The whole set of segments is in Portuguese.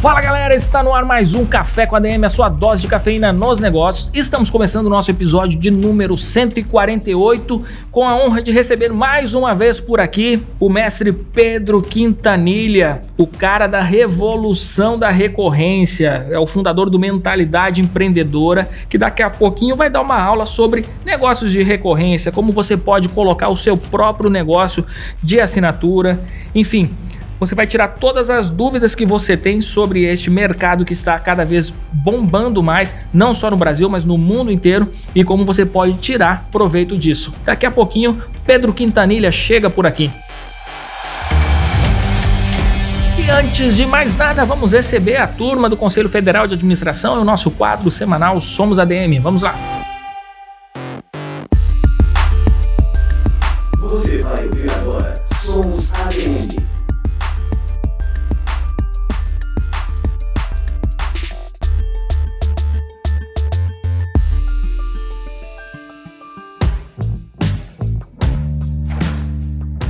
Fala galera, está no ar mais um Café com a DM, a sua dose de cafeína nos negócios. Estamos começando o nosso episódio de número 148, com a honra de receber mais uma vez por aqui o mestre Pedro Quintanilha, o cara da revolução da recorrência, é o fundador do Mentalidade Empreendedora, que daqui a pouquinho vai dar uma aula sobre negócios de recorrência, como você pode colocar o seu próprio negócio de assinatura, enfim. Você vai tirar todas as dúvidas que você tem sobre este mercado que está cada vez bombando mais, não só no Brasil, mas no mundo inteiro, e como você pode tirar proveito disso. Daqui a pouquinho, Pedro Quintanilha chega por aqui. E antes de mais nada, vamos receber a turma do Conselho Federal de Administração e o nosso quadro semanal Somos ADM. Vamos lá!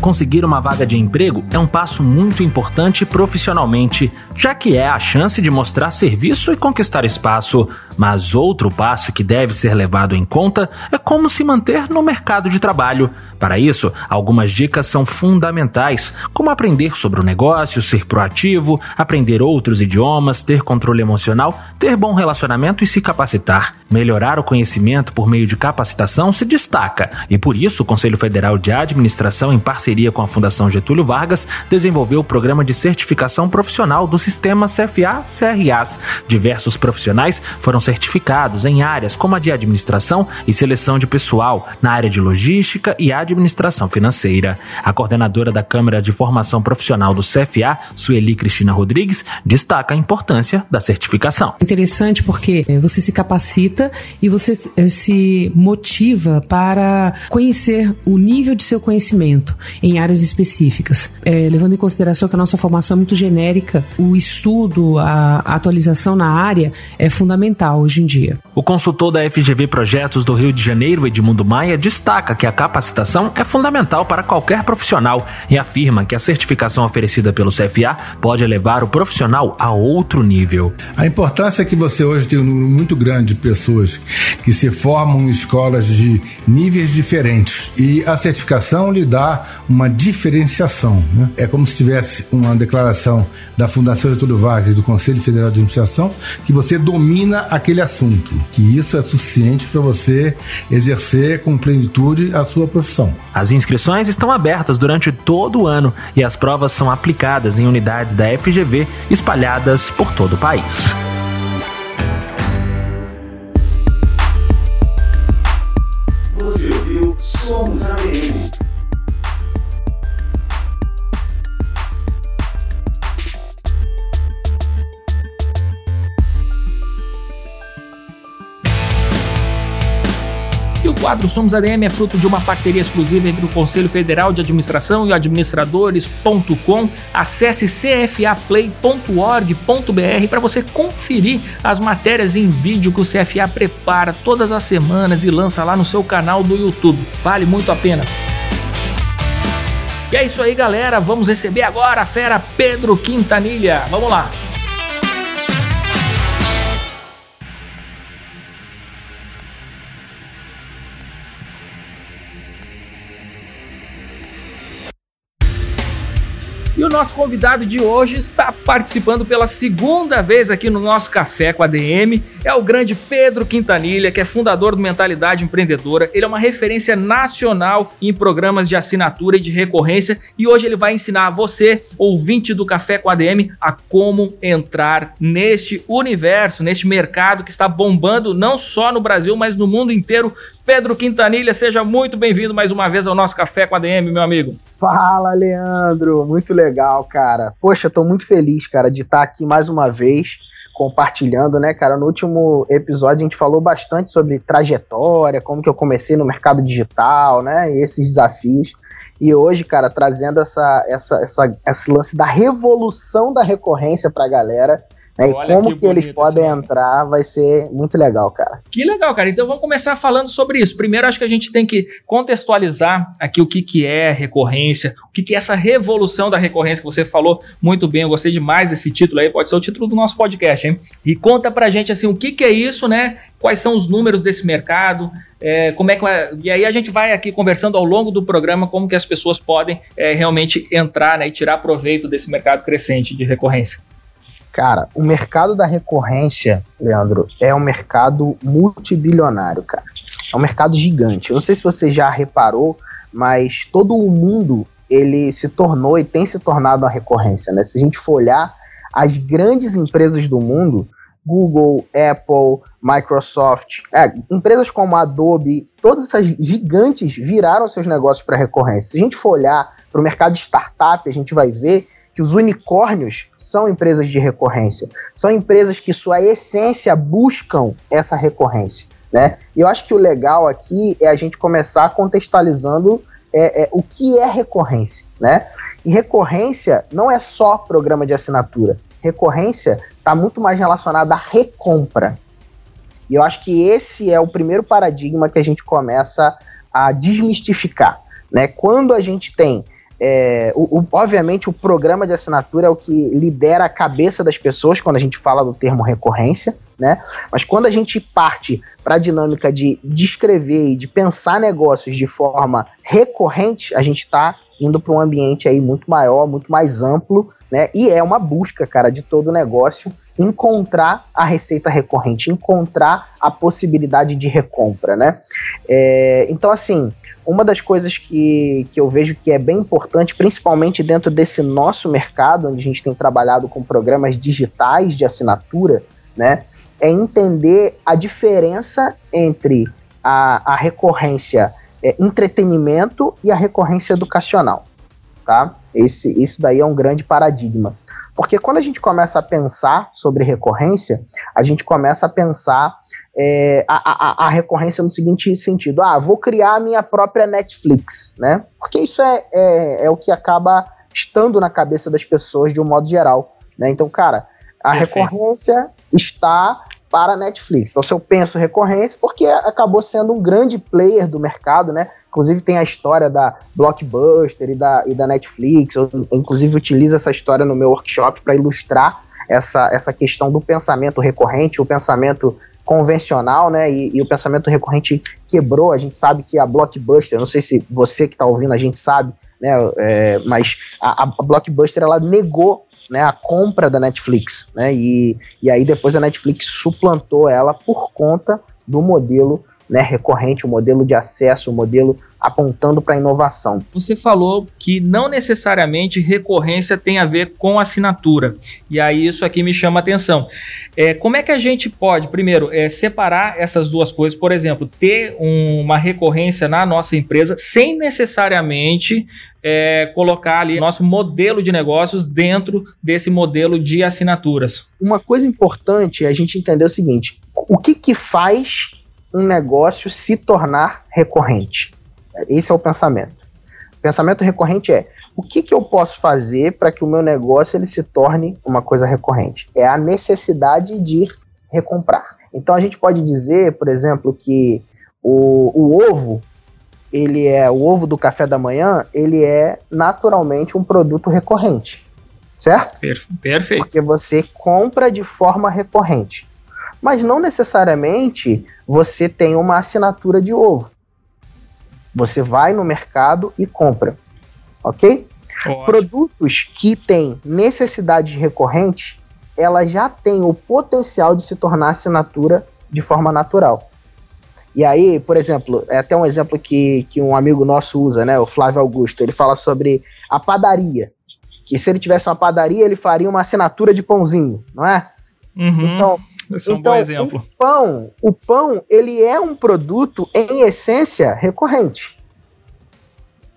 Conseguir uma vaga de emprego é um passo muito importante profissionalmente, já que é a chance de mostrar serviço e conquistar espaço. Mas outro passo que deve ser levado em conta é como se manter no mercado de trabalho. Para isso, algumas dicas são fundamentais, como aprender sobre o negócio, ser proativo, aprender outros idiomas, ter controle emocional, ter bom relacionamento e se capacitar. Melhorar o conhecimento por meio de capacitação se destaca, e por isso o Conselho Federal de Administração, em parceria com a Fundação Getúlio Vargas, desenvolveu o programa de certificação profissional do sistema CFA-CRAs. Diversos profissionais foram certificados em áreas como a de administração e seleção de pessoal, na área de logística e administração financeira. A coordenadora da Câmara de Formação Profissional do CFA, Sueli Cristina Rodrigues, destaca a importância da certificação. Interessante porque eh, você se capacita e você eh, se motiva para conhecer o nível de seu conhecimento em áreas específicas. É, levando em consideração que a nossa formação é muito genérica, o estudo, a atualização na área é fundamental hoje em dia. O consultor da FGV Projetos do Rio de Janeiro, Edmundo Maia, destaca que a capacitação é fundamental para qualquer profissional e afirma que a certificação oferecida pelo CFA pode levar o profissional a outro nível. A importância é que você hoje tem um número muito grande de pessoas que se formam em escolas de níveis diferentes e a certificação lhe dá uma diferenciação. Né? É como se tivesse uma declaração da Fundação Getúlio Vargas e do Conselho Federal de Administração que você domina aquele assunto, que isso é suficiente para você exercer com plenitude a sua profissão. As inscrições estão abertas durante todo o ano e as provas são aplicadas em unidades da FGV espalhadas por todo o país. Quadro Somos ADM é fruto de uma parceria exclusiva entre o Conselho Federal de Administração e o administradores.com. Acesse cfaplay.org.br para você conferir as matérias em vídeo que o CFA prepara todas as semanas e lança lá no seu canal do YouTube. Vale muito a pena. E é isso aí, galera. Vamos receber agora a fera Pedro Quintanilha. Vamos lá. E o nosso convidado de hoje está participando pela segunda vez aqui no nosso Café com a DM. É o grande Pedro Quintanilha, que é fundador do Mentalidade Empreendedora. Ele é uma referência nacional em programas de assinatura e de recorrência. E hoje ele vai ensinar a você, ouvinte do Café com a DM, a como entrar neste universo, neste mercado que está bombando não só no Brasil, mas no mundo inteiro Pedro Quintanilha, seja muito bem-vindo mais uma vez ao nosso Café com a DM, meu amigo. Fala, Leandro. Muito legal, cara. Poxa, tô muito feliz, cara, de estar aqui mais uma vez compartilhando, né, cara? No último episódio a gente falou bastante sobre trajetória, como que eu comecei no mercado digital, né? E esses desafios. E hoje, cara, trazendo essa, essa, essa, esse lance da revolução da recorrência pra galera. Né, e como que, eles podem entrar vai ser muito legal, cara. Que legal, cara. Então vamos começar falando sobre isso. Primeiro, acho que a gente tem que contextualizar aqui o que, que é recorrência, o que, que é essa revolução da recorrência que você falou muito bem. Eu gostei demais desse título aí, pode ser o título do nosso podcast, hein? E conta pra gente assim o que, que é isso, né? Quais são os números desse mercado, é, como é que e aí a gente vai aqui conversando ao longo do programa como que as pessoas podem é, realmente entrar né, e tirar proveito desse mercado crescente de recorrência. Cara, o mercado da recorrência, Leandro, é um mercado multibilionário, cara. É um mercado gigante. Eu não sei se você já reparou, mas todo o mundo ele se tornou e tem se tornado uma recorrência, né? Se a gente for olhar as grandes empresas do mundo, Google, Apple, Microsoft, é, empresas como Adobe, todas essas gigantes viraram seus negócios para recorrência. Se a gente for olhar para o mercado de startup, a gente vai ver que os unicórnios são empresas de recorrência. São empresas que sua essência buscam essa recorrência. Né? E eu acho que o legal aqui é a gente começar contextualizando é, é, o que é recorrência. Né? E recorrência não é só programa de assinatura. Recorrência está muito mais relacionada à recompra. E eu acho que esse é o primeiro paradigma que a gente começa a desmistificar. Né? Quando a gente tem é, o, o, obviamente, o programa de assinatura é o que lidera a cabeça das pessoas quando a gente fala do termo recorrência, né? Mas quando a gente parte para a dinâmica de descrever e de pensar negócios de forma recorrente, a gente está indo para um ambiente aí muito maior, muito mais amplo, né? E é uma busca, cara, de todo negócio encontrar a receita recorrente, encontrar a possibilidade de recompra, né? É, então, assim, uma das coisas que, que eu vejo que é bem importante, principalmente dentro desse nosso mercado, onde a gente tem trabalhado com programas digitais de assinatura, né, é entender a diferença entre a, a recorrência é, entretenimento e a recorrência educacional. Tá? Esse, isso daí é um grande paradigma. Porque quando a gente começa a pensar sobre recorrência, a gente começa a pensar é, a, a, a, recorrência no seguinte sentido: ah, vou criar a minha própria Netflix, né? Porque isso é, é, é o que acaba estando na cabeça das pessoas de um modo geral. Né? Então, cara, a Perfeito. recorrência está para a Netflix. Então, se eu penso recorrência, porque acabou sendo um grande player do mercado, né? Inclusive tem a história da Blockbuster e da, e da Netflix. Eu, inclusive, utilizo essa história no meu workshop para ilustrar essa, essa questão do pensamento recorrente, o pensamento convencional, né? E, e, o pensamento recorrente quebrou. A gente sabe que a Blockbuster, não sei se você que está ouvindo a gente sabe, né? É, mas a, a Blockbuster ela negou né, a compra da Netflix, né? E, e aí depois a Netflix suplantou ela por conta do modelo né, recorrente, o modelo de acesso, o modelo apontando para a inovação. Você falou que não necessariamente recorrência tem a ver com assinatura. E aí isso aqui me chama a atenção. É, como é que a gente pode, primeiro, é, separar essas duas coisas? Por exemplo, ter um, uma recorrência na nossa empresa sem necessariamente é, colocar ali nosso modelo de negócios dentro desse modelo de assinaturas. Uma coisa importante é a gente entender o seguinte: o que, que faz um negócio se tornar recorrente? Esse é o pensamento. O pensamento recorrente é o que, que eu posso fazer para que o meu negócio ele se torne uma coisa recorrente? É a necessidade de recomprar. Então a gente pode dizer, por exemplo, que o, o ovo, ele é o ovo do café da manhã, ele é naturalmente um produto recorrente, certo? Perfeito. Porque você compra de forma recorrente. Mas não necessariamente você tem uma assinatura de ovo. Você vai no mercado e compra. Ok? Ótimo. Produtos que têm necessidades recorrentes, ela já tem o potencial de se tornar assinatura de forma natural. E aí, por exemplo, é até um exemplo que, que um amigo nosso usa, né? O Flávio Augusto. Ele fala sobre a padaria. Que se ele tivesse uma padaria, ele faria uma assinatura de pãozinho, não é? Uhum. Então, Esse é um então, bom exemplo. O pão, o pão, ele é um produto, em essência, recorrente.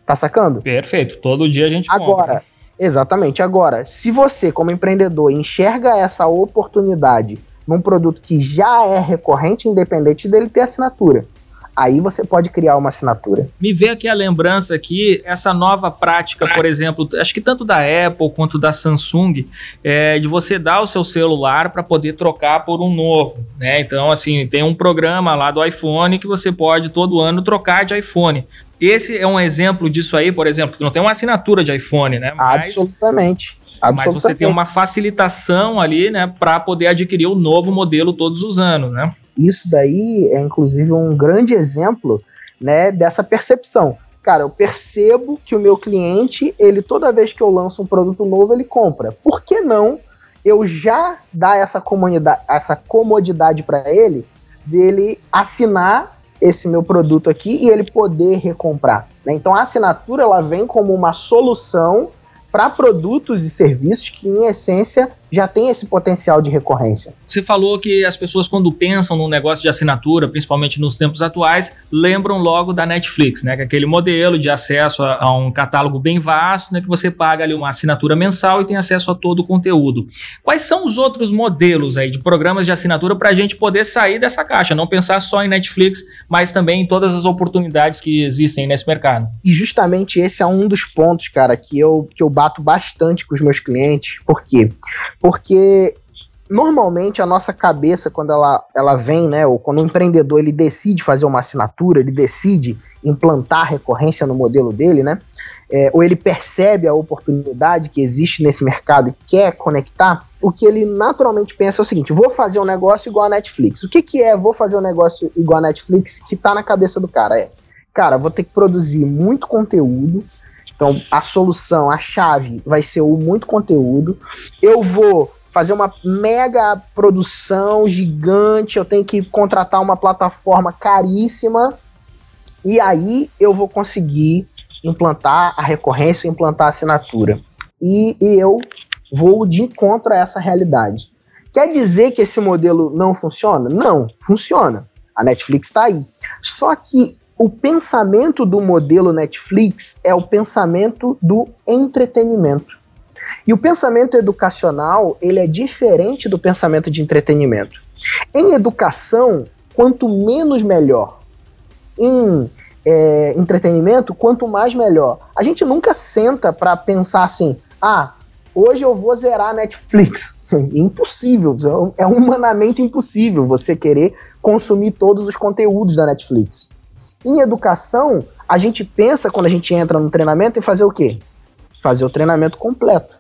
Tá sacando? Perfeito. Todo dia a gente Agora, compra. exatamente. Agora, se você, como empreendedor, enxerga essa oportunidade num produto que já é recorrente, independente dele ter assinatura, aí você pode criar uma assinatura. Me vê aqui a lembrança aqui, essa nova prática, por exemplo, acho que tanto da Apple quanto da Samsung, é de você dar o seu celular para poder trocar por um novo, né? Então, assim, tem um programa lá do iPhone que você pode todo ano trocar de iPhone. Esse é um exemplo disso aí, por exemplo, que não tem uma assinatura de iPhone, né? Mas, Absolutamente. Mas você tem uma facilitação ali, né, para poder adquirir o novo modelo todos os anos, né? Isso daí é inclusive um grande exemplo, né, dessa percepção. Cara, eu percebo que o meu cliente, ele toda vez que eu lanço um produto novo, ele compra. Por que não eu já dar essa comunidade, essa comodidade para ele dele assinar esse meu produto aqui e ele poder recomprar. Né? Então a assinatura ela vem como uma solução para produtos e serviços que, em essência, já tem esse potencial de recorrência. Você falou que as pessoas, quando pensam num negócio de assinatura, principalmente nos tempos atuais, lembram logo da Netflix, né? Que é aquele modelo de acesso a, a, um catálogo bem vasto, né? Que você paga ali uma assinatura mensal e tem acesso a todo o conteúdo. Quais são os outros modelos aí de programas de assinatura para a gente poder sair dessa caixa? Não pensar só em Netflix, mas também em todas as oportunidades que existem nesse mercado. E justamente esse é um dos pontos, cara, que eu, que eu bato bastante com os meus clientes. Por quê? Porque normalmente a nossa cabeça, quando ela, ela vem, né, ou quando o empreendedor ele decide fazer uma assinatura, ele decide implantar recorrência no modelo dele, né, é, ou ele percebe a oportunidade que existe nesse mercado e quer conectar, o que ele naturalmente pensa é o seguinte: vou fazer um negócio igual a Netflix. O que, que é vou fazer um negócio igual a Netflix que está na cabeça do cara? É, cara, vou ter que produzir muito conteúdo, então, a solução, a chave vai ser o muito conteúdo. Eu vou fazer uma mega produção gigante, eu tenho que contratar uma plataforma caríssima. E aí eu vou conseguir implantar a recorrência, implantar a assinatura. E, e eu vou de encontro a essa realidade. Quer dizer que esse modelo não funciona? Não, funciona. A Netflix está aí. Só que o pensamento do modelo Netflix é o pensamento do entretenimento. E o pensamento educacional, ele é diferente do pensamento de entretenimento. Em educação, quanto menos melhor. Em é, entretenimento, quanto mais melhor. A gente nunca senta para pensar assim, ah, hoje eu vou zerar a Netflix. Impossível, é humanamente impossível você querer consumir todos os conteúdos da Netflix. Em educação, a gente pensa quando a gente entra no treinamento em fazer o quê? Fazer o treinamento completo.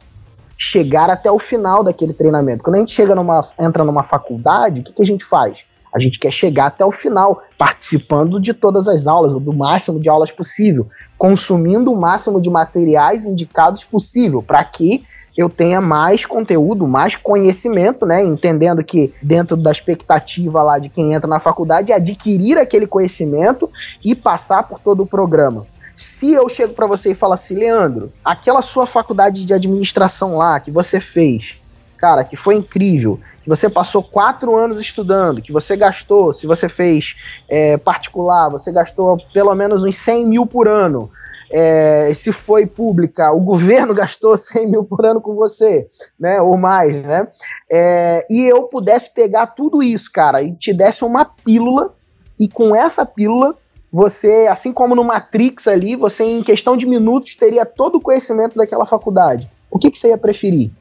Chegar até o final daquele treinamento. Quando a gente chega numa, entra numa faculdade, o que, que a gente faz? A gente quer chegar até o final, participando de todas as aulas, do máximo de aulas possível, consumindo o máximo de materiais indicados possível, para que eu tenha mais conteúdo, mais conhecimento, né? Entendendo que dentro da expectativa lá de quem entra na faculdade é adquirir aquele conhecimento e passar por todo o programa. Se eu chego para você e falo assim, Leandro, aquela sua faculdade de administração lá que você fez, cara, que foi incrível, que você passou quatro anos estudando, que você gastou, se você fez é, particular, você gastou pelo menos uns 100 mil por ano é, se foi pública, o governo gastou 100 mil por ano com você, né, ou mais, né, é, e eu pudesse pegar tudo isso, cara, e te desse uma pílula, e com essa pílula, você, assim como no Matrix ali, você em questão de minutos teria todo o conhecimento daquela faculdade. O que, que você ia preferir?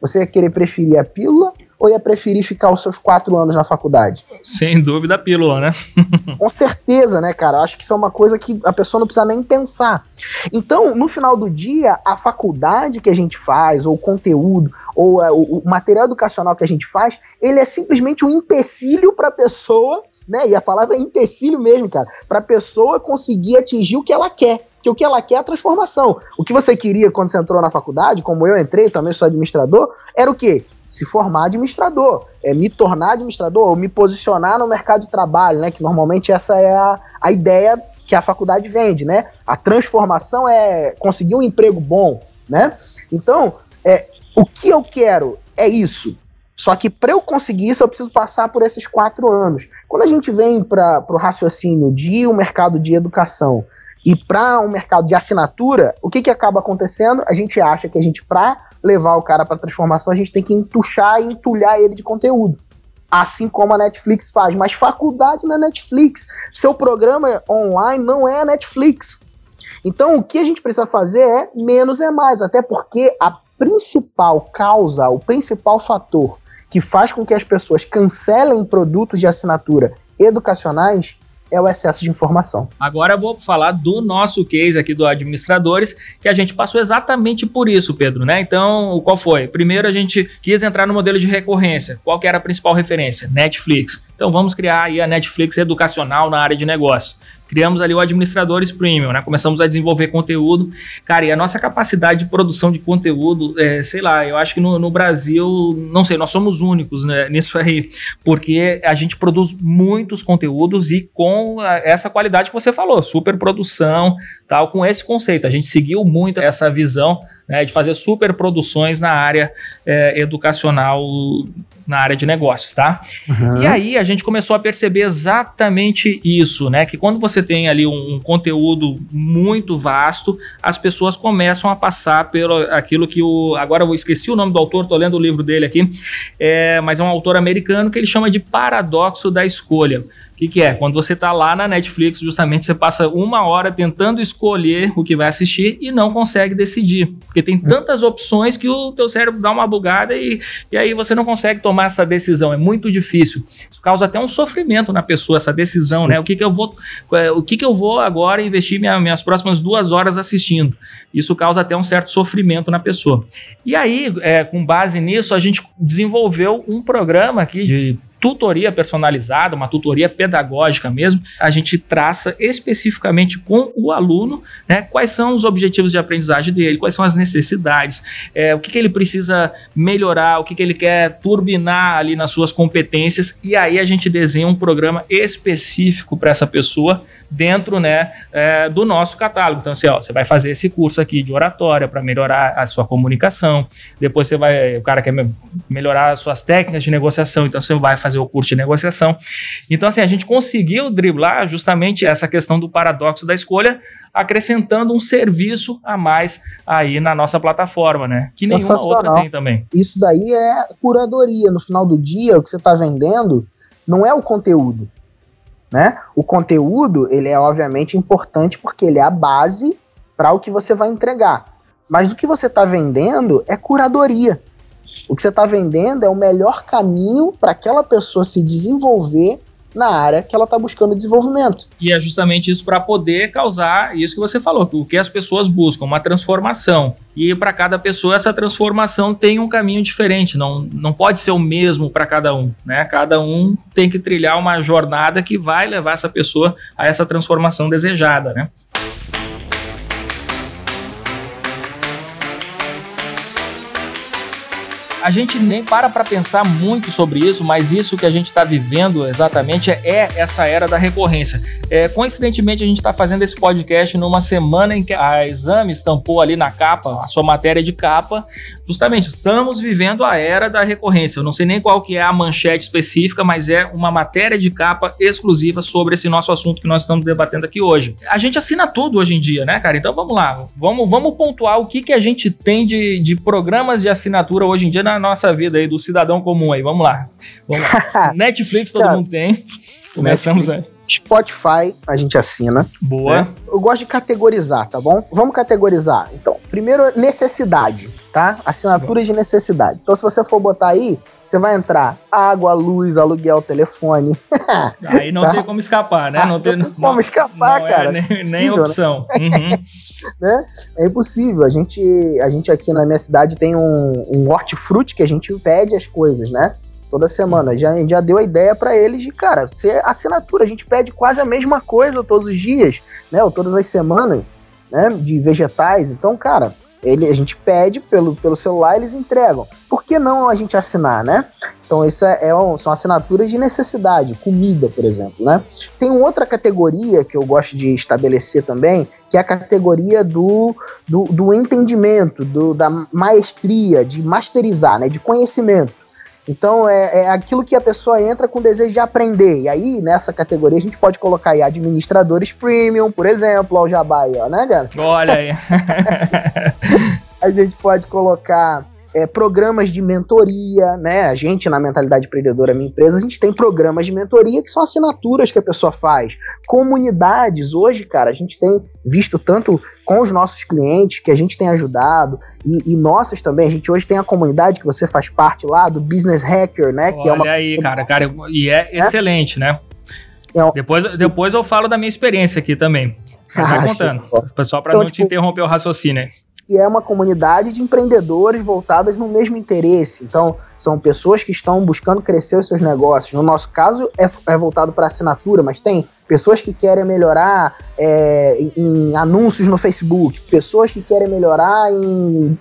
Você ia querer preferir a pílula ou ia preferir ficar os seus quatro anos na faculdade? Sem dúvida a pílula, né? Com certeza, né, cara? Eu acho que isso é uma coisa que a pessoa não precisa nem pensar. Então, no final do dia, a faculdade que a gente faz, ou o conteúdo, ou uh, o material educacional que a gente faz, ele é simplesmente um empecilho para a pessoa, né? E a palavra é empecilho mesmo, cara, para a pessoa conseguir atingir o que ela quer que o que ela quer é a transformação. O que você queria quando você entrou na faculdade, como eu entrei, também sou administrador, era o quê? Se formar administrador, é me tornar administrador, ou me posicionar no mercado de trabalho, né? Que normalmente essa é a, a ideia que a faculdade vende, né? A transformação é conseguir um emprego bom, né? Então, é, o que eu quero é isso. Só que para eu conseguir isso, eu preciso passar por esses quatro anos. Quando a gente vem para o raciocínio de um mercado de educação e para um mercado de assinatura, o que, que acaba acontecendo? A gente acha que a gente, para levar o cara para transformação, a gente tem que entuchar e entulhar ele de conteúdo. Assim como a Netflix faz. Mas faculdade não é Netflix. Seu programa online não é a Netflix. Então, o que a gente precisa fazer é menos é mais. Até porque a principal causa, o principal fator que faz com que as pessoas cancelem produtos de assinatura educacionais é o excesso de informação. Agora eu vou falar do nosso case aqui do administradores, que a gente passou exatamente por isso, Pedro, né? Então, qual foi? Primeiro a gente quis entrar no modelo de recorrência. Qual que era a principal referência? Netflix. Então vamos criar aí a Netflix educacional na área de negócio criamos ali o Administradores Premium, né? Começamos a desenvolver conteúdo. Cara, e a nossa capacidade de produção de conteúdo, é, sei lá, eu acho que no, no, Brasil, não sei, nós somos únicos né, nisso aí, porque a gente produz muitos conteúdos e com essa qualidade que você falou, super produção, tal, com esse conceito. A gente seguiu muito essa visão né, de fazer super produções na área é, educacional na área de negócios, tá? Uhum. E aí a gente começou a perceber exatamente isso, né? Que quando você tem ali um, um, conteúdo muito vasto, as pessoas começam a passar pelo aquilo que o. Agora eu esqueci o nome do autor, tô lendo o livro dele aqui, é, mas é um autor americano que ele chama de paradoxo da escolha que, que é? Quando você está lá na Netflix, justamente você passa uma hora tentando escolher o que vai assistir e não consegue decidir. Porque tem tantas opções que o teu cérebro dá uma bugada e, e aí você não consegue tomar essa decisão. É muito difícil. Isso causa até um sofrimento na pessoa, essa decisão, Sim. né? O que, que eu vou. É, o que, que eu vou agora investir minha, minhas próximas duas horas assistindo? Isso causa até um certo sofrimento na pessoa. E aí, é, com base nisso, a gente desenvolveu um programa aqui de tutoria personalizada, uma tutoria pedagógica mesmo, a gente traça especificamente com o aluno né, quais são os objetivos de aprendizagem dele, quais são as necessidades, é, o que, que ele precisa melhorar, o que, que ele quer turbinar ali nas suas competências, e aí a gente desenha um programa específico para essa pessoa dentro né, é, do nosso catálogo. Então, assim, ó, você vai fazer esse curso aqui de oratória para melhorar a sua comunicação, depois você vai, o cara quer melhorar as suas técnicas de negociação, então você vai fazer fazer o curso de negociação. Então, assim, a gente conseguiu driblar justamente essa questão do paradoxo da escolha, acrescentando um serviço a mais aí na nossa plataforma, né? Que nenhuma outra tem também. Isso daí é curadoria. No final do dia, o que você está vendendo não é o conteúdo. Né? O conteúdo, ele é obviamente importante porque ele é a base para o que você vai entregar. Mas o que você está vendendo é curadoria. O que você está vendendo é o melhor caminho para aquela pessoa se desenvolver na área que ela está buscando desenvolvimento. E é justamente isso para poder causar isso que você falou, o que as pessoas buscam, uma transformação. E para cada pessoa essa transformação tem um caminho diferente, não, não pode ser o mesmo para cada um, né? Cada um tem que trilhar uma jornada que vai levar essa pessoa a essa transformação desejada, né? A gente nem para para pensar muito sobre isso, mas isso que a gente está vivendo exatamente é, é, essa era da recorrência. É, coincidentemente, a gente está fazendo esse podcast numa semana em que a Exame estampou ali na capa, a sua matéria de capa, justamente estamos vivendo a era da recorrência. Eu não sei nem qual que é a manchete específica, mas é uma matéria de capa exclusiva sobre esse nosso assunto que nós estamos debatendo aqui hoje. A gente assina tudo hoje em dia, né, cara? Então vamos lá, vamos, vamos pontuar o que, que a gente tem de, de programas de assinatura hoje em dia na na nossa vida aí do cidadão comum aí. Vamos lá. Vamos lá. Netflix todo mundo tem. Começamos aí. Spotify a gente assina. Boa. Né? Eu gosto de categorizar, tá bom? Vamos categorizar. Então, primeiro, necessidade, tá? Assinatura de necessidade. Então, se você for botar aí, você vai entrar água, luz, aluguel, telefone. Aí não tá? tem como escapar, né? Ah, não, tem, não tem como escapar, não é cara. É nem, nem né? opção. Né? Uhum. né? É impossível. A gente, a gente aqui na minha cidade tem um, um hortifruti que a gente pede as coisas, né? Toda semana. Já, já deu a ideia para eles de, cara, ser assinatura. A gente pede quase a mesma coisa todos os dias, né? Ou todas as semanas, né? De vegetais. Então, cara, ele, a gente pede pelo, pelo celular, eles entregam. Por que não a gente assinar, né? Então, isso é, é um, são assinaturas de necessidade, comida, por exemplo, né? Tem outra categoria que eu gosto de estabelecer também, que é a categoria do, do, do entendimento, do, da maestria, de masterizar, né? De conhecimento Então é, é, aquilo que a pessoa entra com desejo de aprender. E aí, nessa categoria, a gente pode colocar aí administradores premium, por exemplo, ao Jabá aí, ó, né, cara? Olha aí. a gente pode colocar é, programas de mentoria, né? A gente, na Mentalidade Empreendedora, minha empresa, a gente tem programas de mentoria que são assinaturas que a pessoa faz. Comunidades, hoje, cara, a gente tem visto tanto com os nossos clientes que a gente tem ajudado, e, e nossas também. A gente hoje tem a comunidade que você faz parte lá, do Business Hacker, né? Olha que é uma... aí, cara, cara, e é, é? excelente, né? É, depois, depois eu falo da minha experiência aqui também. vai ah, contando. Pessoal, para então, não tipo, te interromper o raciocínio que é uma comunidade de empreendedores voltadas no mesmo interesse. Então, são pessoas que estão buscando crescer os seus negócios. No nosso caso, é, é voltado para assinatura, mas tem pessoas que querem melhorar é, em, em anúncios no Facebook, pessoas que querem melhorar em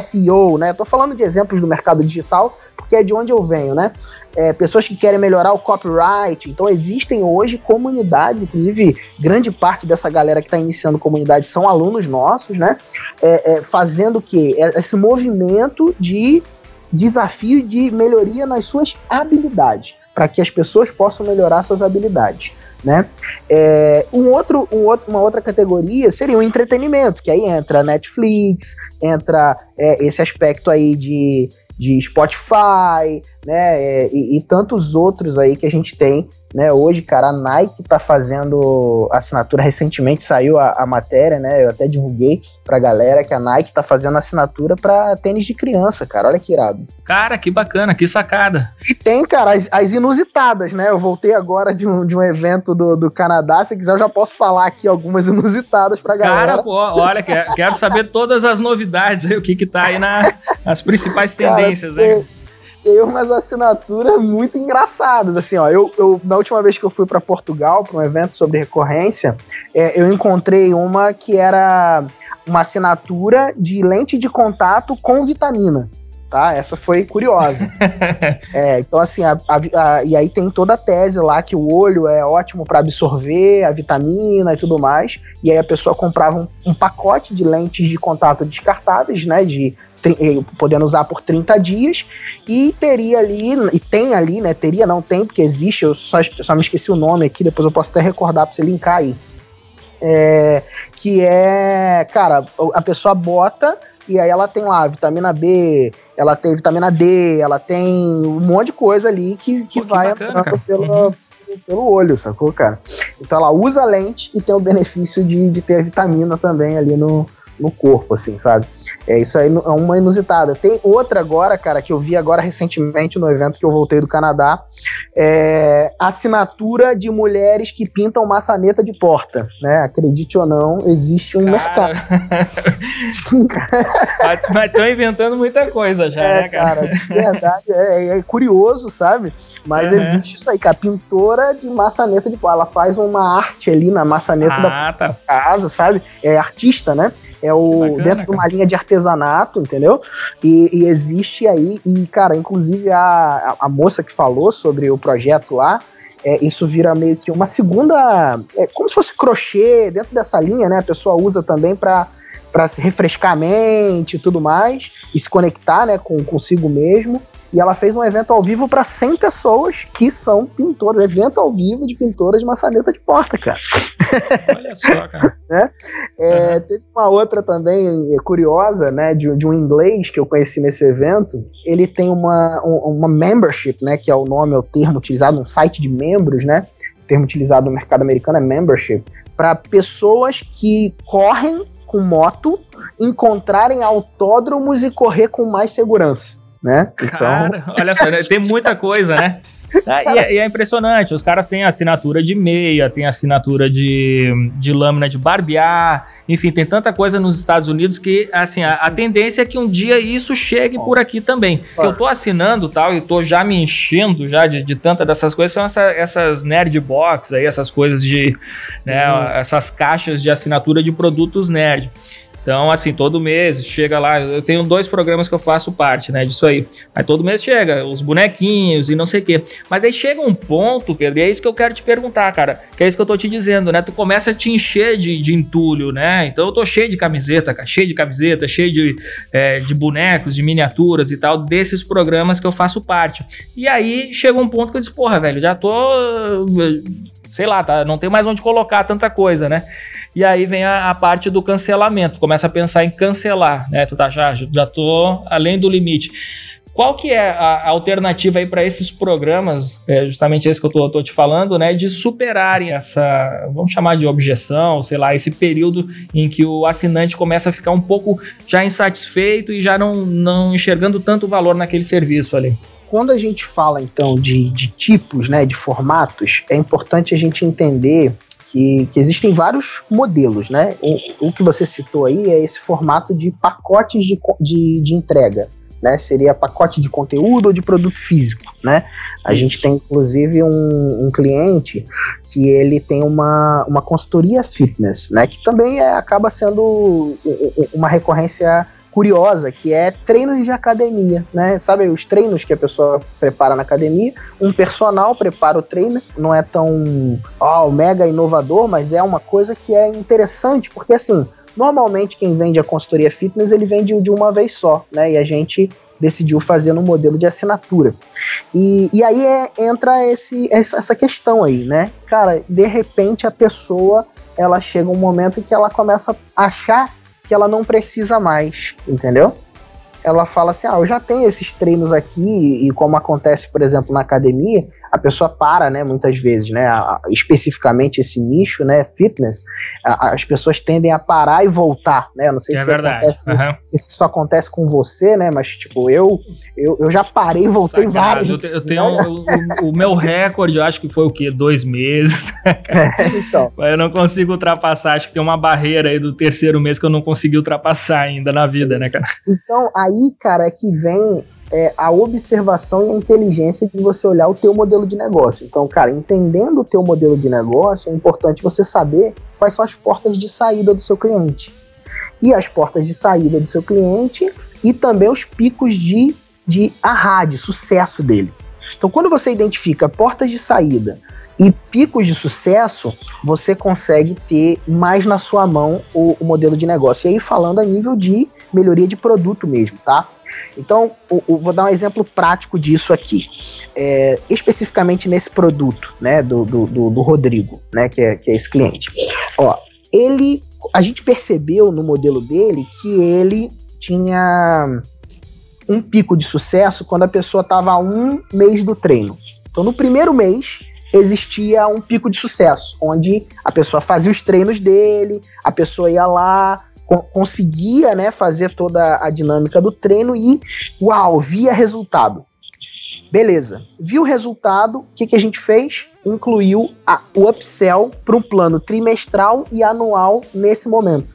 SEO, né? Estou falando de exemplos do mercado digital, porque é de onde eu venho, né? É, pessoas que querem melhorar o copyright. Então existem hoje comunidades, inclusive grande parte dessa galera que está iniciando comunidade são alunos nossos, né? É, é, fazendo o quê? É, esse movimento de desafio de melhoria nas suas habilidades, para que as pessoas possam melhorar suas habilidades. Né? É, um outro, um outro, uma outra categoria seria o entretenimento, que aí entra Netflix, entra é, esse aspecto aí de, de Spotify, né? É, e, e, tantos outros aí que a gente tem né? Hoje, cara, a Nike tá fazendo assinatura. Recentemente saiu a, a, matéria, né? Eu até divulguei pra galera que a Nike tá fazendo assinatura pra tênis de criança, cara. Olha que irado. Cara, que bacana, que sacada. E tem, cara, as, as inusitadas, né? Eu voltei agora de um, de um evento do, do Canadá. Se quiser, eu já posso falar aqui algumas inusitadas pra galera. Cara, pô, olha, quero saber todas as novidades aí, o que que tá aí na, nas principais tendências, cara, né? Tem umas assinaturas muito engraçadas. Assim, ó, eu, eu na última vez que eu fui para Portugal para um evento sobre recorrência, é, eu encontrei uma que era uma assinatura de lente de contato com vitamina. Tá? Essa foi curiosa. é, então, assim, a, a, a, e aí tem toda a tese lá que o olho é ótimo para absorver a vitamina e tudo mais. E aí a pessoa comprava um, um pacote de lentes de contato descartáveis, né? De podendo usar por 30 dias, e teria ali, e tem ali, né? Teria, não tem, porque existe, eu só, só me esqueci o nome aqui, depois eu posso até recordar para você linkar aí. É, que é, cara, a pessoa bota e aí ela tem lá vitamina B, ela tem vitamina D, ela tem um monte de coisa ali que, que, Pô, que vai bacana, entrando pelo, uhum. pelo olho, sacou, cara? Então ela usa a lente e tem o benefício de, de ter a vitamina também ali no, no corpo, assim, sabe? É isso aí é uma inusitada. Tem outra agora, cara, que eu vi agora recentemente no evento que eu voltei do Canadá, é assinatura de mulheres que pintam maçaneta de porta, né? Acredite ou não, existe um cara... mercado. Sim, cara. Mas estão inventando muita coisa já, é, né, cara? cara de verdade, é, é, curioso, sabe? Mas uhum. existe isso aí, que a pintora de maçaneta de porta, ela faz uma arte ali na maçaneta ah, da tá. casa, sabe? É artista, né? É o bacana, dentro cara. de uma linha de artesanato, entendeu? E, e, existe aí, e cara, inclusive a, a moça que falou sobre o projeto lá, é, isso vira meio que uma segunda. É, como se fosse crochê dentro dessa linha, né? A pessoa usa também para para se refrescar a mente e tudo mais, e se conectar né, com consigo mesmo. E ela fez um evento ao vivo para 100 pessoas que são pintoras. Evento ao vivo de pintoras de maçaneta de porta, cara. Olha só, cara. né? É, uhum. Teve uma outra também é, curiosa, né, de, de, um inglês que eu conheci nesse evento. Ele tem uma, uma membership, né, que é o nome, é o termo utilizado, um site de membros, né? O termo utilizado no mercado americano é membership. Para pessoas que correm com moto encontrarem autódromos e correr com mais segurança né? Então... Cara, olha só, né? tem muita coisa, né? Ah, e, é, e, é, impressionante, os caras têm assinatura de meia, tem assinatura de, de lâmina de barbear, enfim, tem tanta coisa nos Estados Unidos que, assim, a, a tendência é que um dia isso chegue por aqui também. Que eu tô assinando tal, e tô já me enchendo já de, de tanta dessas coisas, são essa, essas nerd box aí, essas coisas de, né, essas caixas de assinatura de produtos nerd. Então, assim, todo mês chega lá, eu tenho dois programas que eu faço parte, né, disso aí. Aí todo mês chega os bonequinhos e não sei o quê. Mas aí chega um ponto, Pedro, e é isso que eu quero te perguntar, cara, que é isso que eu tô te dizendo, né? Tu começa a te encher de, de entulho, né? Então eu tô cheio de camiseta, cara, cheio de camiseta, cheio de, é, de bonecos, de miniaturas e tal, desses programas que eu faço parte. E aí chega um ponto que eu disse, porra, velho, já tô sei lá, tá, não tem mais onde colocar tanta coisa, né? E aí vem a, a parte do cancelamento, começa a pensar em cancelar, né? Tu tá já, já tô além do limite. Qual que é a, alternativa aí para esses programas, é justamente esse que eu tô, te falando, né, de superarem essa, vamos chamar de objeção, sei lá, esse período em que o assinante começa a ficar um pouco já insatisfeito e já não, não enxergando tanto valor naquele serviço ali? Quando a gente fala então de, de tipos, né, de formatos, é importante a gente entender que, que, existem vários modelos, né? O, o, que você citou aí é esse formato de pacotes de, de, de, entrega, né? Seria pacote de conteúdo ou de produto físico, né? A gente tem inclusive um, um, cliente que ele tem uma, uma consultoria fitness, né? Que também é, acaba sendo uma recorrência curiosa, que é treinos de academia, né? Sabe os treinos que a pessoa prepara na academia? Um personal prepara o treino, não é tão oh, mega inovador, mas é uma coisa que é interessante, porque assim, normalmente quem vende a consultoria fitness, ele vende de uma vez só, né? E a gente decidiu fazer no modelo de assinatura. E, e aí é, entra esse, essa questão aí, né? Cara, de repente a pessoa ela chega um momento que ela começa a achar ela não precisa mais, entendeu? Ela fala assim: ah, eu já tenho esses treinos aqui, e como acontece, por exemplo, na academia, a pessoa para, né, muitas vezes, né, especificamente esse nicho, né, fitness, as pessoas tendem a parar e voltar, né, eu não sei é se, acontece, uhum. se isso acontece com você, né, mas, tipo, eu, eu, eu já parei e voltei várias Eu, eu tenho né? o, o, meu recorde, eu acho que foi o quê? Dois meses. é, então. Mas eu não consigo ultrapassar, acho que tem uma barreira aí do terceiro mês que eu não consegui ultrapassar ainda na vida, né, cara? Então, aí, cara, é que vem é a observação e a inteligência de você olhar o teu modelo de negócio. Então, cara, entendendo o teu modelo de negócio, é importante você saber quais são as portas de saída do seu cliente. E as portas de saída do seu cliente e também os picos de, de arra, de sucesso dele. Então, quando você identifica portas de saída e picos de sucesso, você consegue ter mais na sua mão o, o modelo de negócio. E aí, falando a nível de melhoria de produto mesmo, tá? Então, vou dar um exemplo prático disso aqui. É, especificamente nesse produto, né, do, do, do, do Rodrigo, né, que é, que é esse cliente. Ó, ele, a gente percebeu no modelo dele que ele tinha um pico de sucesso quando a pessoa estava um mês do treino. Então, no primeiro mês, existia um pico de sucesso, onde a pessoa fazia os treinos dele, a pessoa ia lá, conseguia né, fazer toda a dinâmica do treino e, uau, via resultado. Beleza, viu o resultado, o que, que a gente fez? Incluiu a, o upsell para um plano trimestral e anual nesse momento.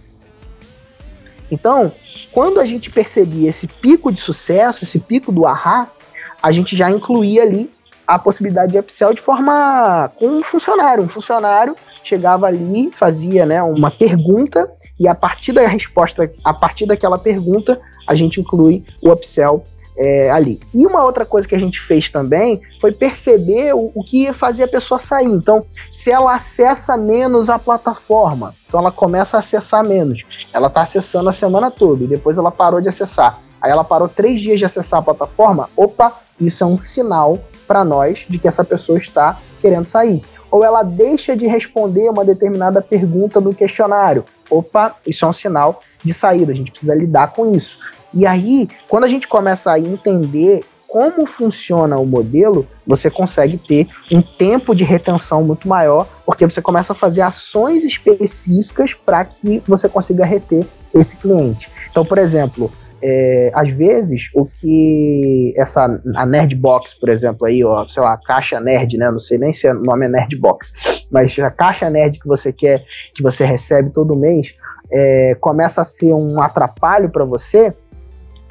Então, quando a gente percebia esse pico de sucesso, esse pico do ahá, a gente já incluía ali a possibilidade de upsell de forma com um funcionário. Um funcionário chegava ali, fazia né, uma pergunta e a partir da resposta, a partir daquela pergunta, a gente inclui o upsell é, ali. E uma outra coisa que a gente fez também foi perceber o, o que fazia a pessoa sair. Então, se ela acessa menos a plataforma, então ela começa a acessar menos. Ela está acessando a semana toda e depois ela parou de acessar. Aí ela parou três dias de acessar a plataforma. Opa, isso é um sinal para nós de que essa pessoa está querendo sair. Ou ela deixa de responder uma determinada pergunta no questionário opa, isso é um sinal de saída, a gente precisa lidar com isso. E aí, quando a gente começa a entender como funciona o modelo, você consegue ter um tempo de retenção muito maior, porque você começa a fazer ações específicas para que você consiga reter esse cliente. Então, por exemplo, é, às vezes o que essa a nerd box por exemplo aí ó sei lá caixa nerd né não sei nem se o nome é nerd box mas a caixa nerd que você quer que você recebe todo mês é, começa a ser um atrapalho para você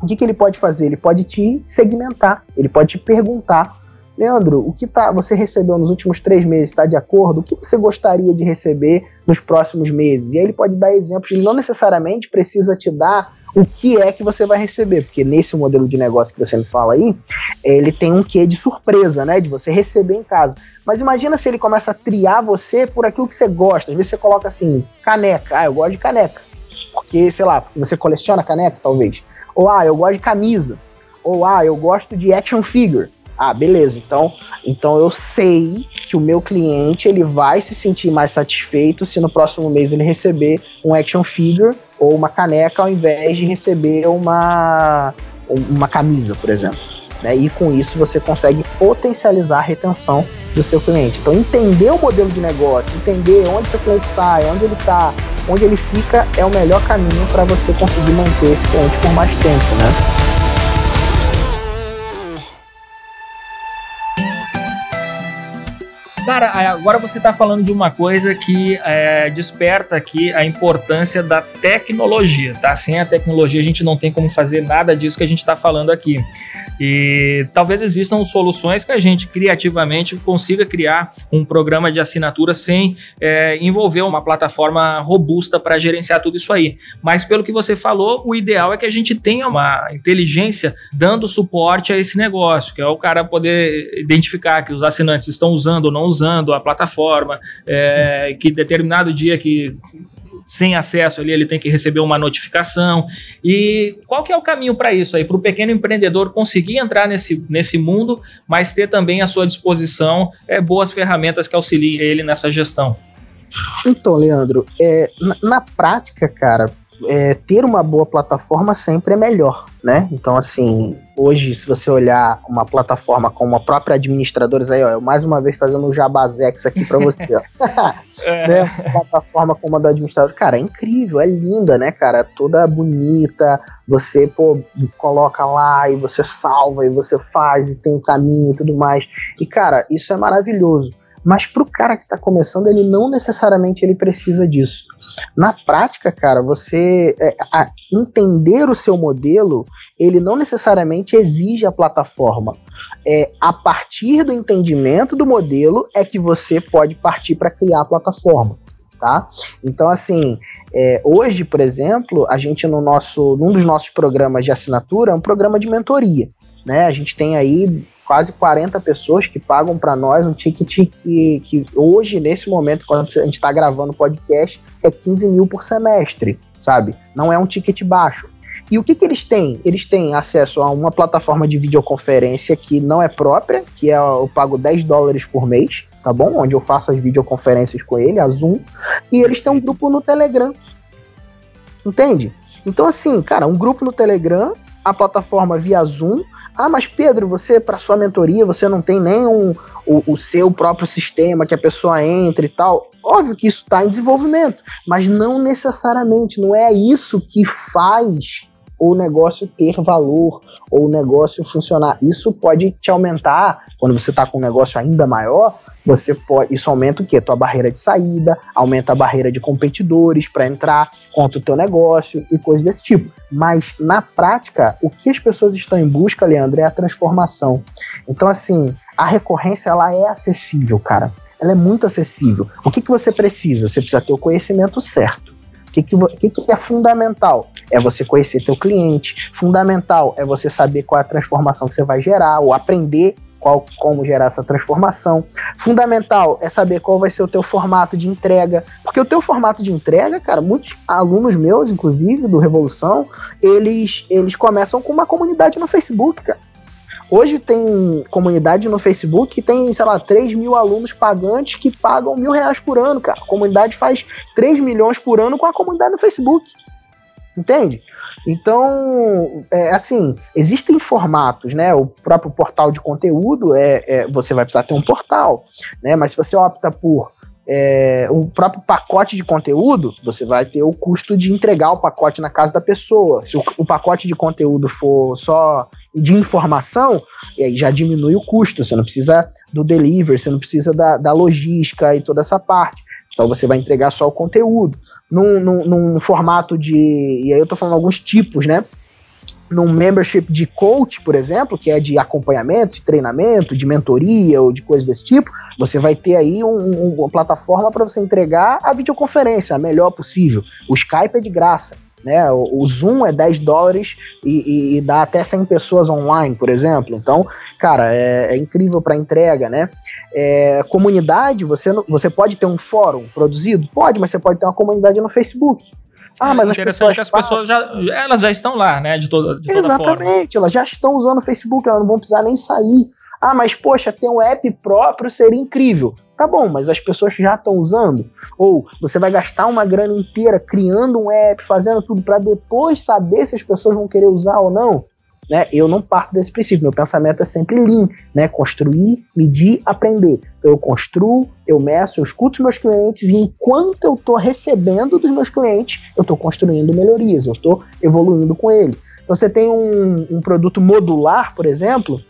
o que, que ele pode fazer ele pode te segmentar ele pode te perguntar Leandro, o que tá, você recebeu nos últimos três meses está de acordo? O que você gostaria de receber nos próximos meses? E aí ele pode dar exemplos, ele não necessariamente precisa te dar o que é que você vai receber, porque nesse modelo de negócio que você me fala aí, ele tem um quê de surpresa, né, de você receber em casa. Mas imagina se ele começa a triar você por aquilo que você gosta. Às vezes você coloca assim, caneca, ah, eu gosto de caneca, porque, sei lá, você coleciona caneca, talvez. Ou, ah, eu gosto de camisa. Ou, ah, eu gosto de action figure. Ah, beleza. Então, então eu sei que o meu cliente ele vai se sentir mais satisfeito se no próximo mês ele receber um action figure ou uma caneca ao invés de receber uma uma camisa, por exemplo. Né? E com isso você consegue potencializar a retenção do seu cliente. Então, entender o modelo de negócio, entender onde seu cliente sai, onde ele está, onde ele fica, é o melhor caminho para você conseguir manter esse cliente por mais tempo, né? Cara, agora você está falando de uma coisa que é, desperta aqui a importância da tecnologia, tá? Sem a tecnologia a gente não tem como fazer nada disso que a gente está falando aqui. E talvez existam soluções que a gente criativamente consiga criar um programa de assinatura sem é, envolver uma plataforma robusta para gerenciar tudo isso aí. Mas pelo que você falou, o ideal é que a gente tenha uma inteligência dando suporte a esse negócio, que é o cara poder identificar que os assinantes estão usando ou não usando usando a plataforma, é, que determinado dia que sem acesso ali, ele tem que receber uma notificação. E qual que é o caminho para isso aí? Para o pequeno empreendedor conseguir entrar nesse, nesse mundo, mas ter também à sua disposição é, boas ferramentas que auxiliem ele nessa gestão. Então, Leandro, é, na, na prática, cara, é, ter uma boa plataforma sempre é melhor, né? Então, assim, hoje, se você olhar uma plataforma como a própria administradores, aí, ó, eu mais uma vez fazendo um jabazex aqui para você, ó. é. né? Uma plataforma como a da administrador, cara, é incrível, é linda, né, cara? Toda bonita, você, pô, coloca lá e você salva e você faz e tem o caminho e tudo mais. E, cara, isso é maravilhoso. Mas para o cara que está começando, ele não necessariamente ele precisa disso. Na prática, cara, você é, entender o seu modelo, ele não necessariamente exige a plataforma. É a partir do entendimento do modelo é que você pode partir para criar a plataforma. Tá? Então, assim, é, hoje, por exemplo, a gente no nosso, num dos nossos programas de assinatura é um programa de mentoria. Né? A gente tem aí quase 40 pessoas que pagam para nós um ticket que, que hoje, nesse momento, quando a gente está gravando o podcast, é 15 mil por semestre, sabe? Não é um ticket baixo. E o que, que eles têm? Eles têm acesso a uma plataforma de videoconferência que não é própria, que é eu pago 10 dólares por mês, tá bom? Onde eu faço as videoconferências com ele, a Zoom. E eles têm um grupo no Telegram. Entende? Então, assim, cara, um grupo no Telegram, a plataforma via Zoom, ah, mas Pedro, você, para sua mentoria, você não tem nem um, o, o seu próprio sistema que a pessoa entra e tal. Óbvio que isso está em desenvolvimento, mas não necessariamente, não é isso que faz o negócio ter valor ou o negócio funcionar. Isso pode te aumentar quando você está com um negócio ainda maior. Você pode, isso aumenta o quê? Tua barreira de saída, aumenta a barreira de competidores para entrar contra o teu negócio e coisas desse tipo. Mas na prática, o que as pessoas estão em busca, Leandro, é a transformação. Então assim, a recorrência ela é acessível, cara. Ela é muito acessível. O que, que você precisa? Você precisa ter o conhecimento certo. Que, que, que é fundamental? É você conhecer teu cliente. Fundamental é você saber qual é a transformação que você vai gerar, ou aprender qual, como gerar essa transformação. Fundamental é saber qual vai ser o teu formato de entrega, porque o teu formato de entrega, cara, muitos alunos meus, inclusive do Revolução, eles eles começam com uma comunidade no Facebook, cara. Hoje tem comunidade no Facebook que tem, sei lá, 3 mil alunos pagantes que pagam mil reais por ano, cara. A comunidade faz 3 milhões por ano com a comunidade no Facebook. Entende? Então, é, assim, existem formatos, né? O próprio portal de conteúdo é, é você vai precisar ter um portal, né? Mas se você opta por é, o próprio pacote de conteúdo, você vai ter o custo de entregar o pacote na casa da pessoa. Se o, o pacote de conteúdo for só de informação, aí já diminui o custo. Você não precisa do delivery, você não precisa da, da logística e toda essa parte. Então você vai entregar só o conteúdo. Num, num, num formato de. E aí eu tô falando alguns tipos, né? num membership de coach, por exemplo, que é de acompanhamento, de treinamento, de mentoria ou de coisas desse tipo, você vai ter aí um, um, uma plataforma para você entregar a videoconferência a melhor possível. O Skype é de graça. Né? O, o Zoom é 10 dólares e, e, e, dá até 100 pessoas online, por exemplo. Então, cara, é, é incrível para entrega, né? É, comunidade, você, você pode ter um fórum produzido? Pode, mas você pode ter uma comunidade no Facebook. Ah, mas é interessante que as pessoas já, elas já estão lá, né, de toda, de toda Exatamente, forma. elas já estão usando o Facebook, elas não vão precisar nem sair. Ah, mas poxa, ter um app próprio seria incrível. Tá bom, mas as pessoas já estão usando. Ou você vai gastar uma grana inteira criando um app, fazendo tudo para depois saber se as pessoas vão querer usar ou não. Né? Eu não parto desse princípio, meu pensamento é sempre lean, né? Construir, medir, aprender. Então eu construo, eu meço, eu escuto os meus clientes e enquanto eu estou recebendo dos meus clientes, eu estou construindo melhorias, eu estou evoluindo com ele. Então você tem um, um produto modular, por exemplo,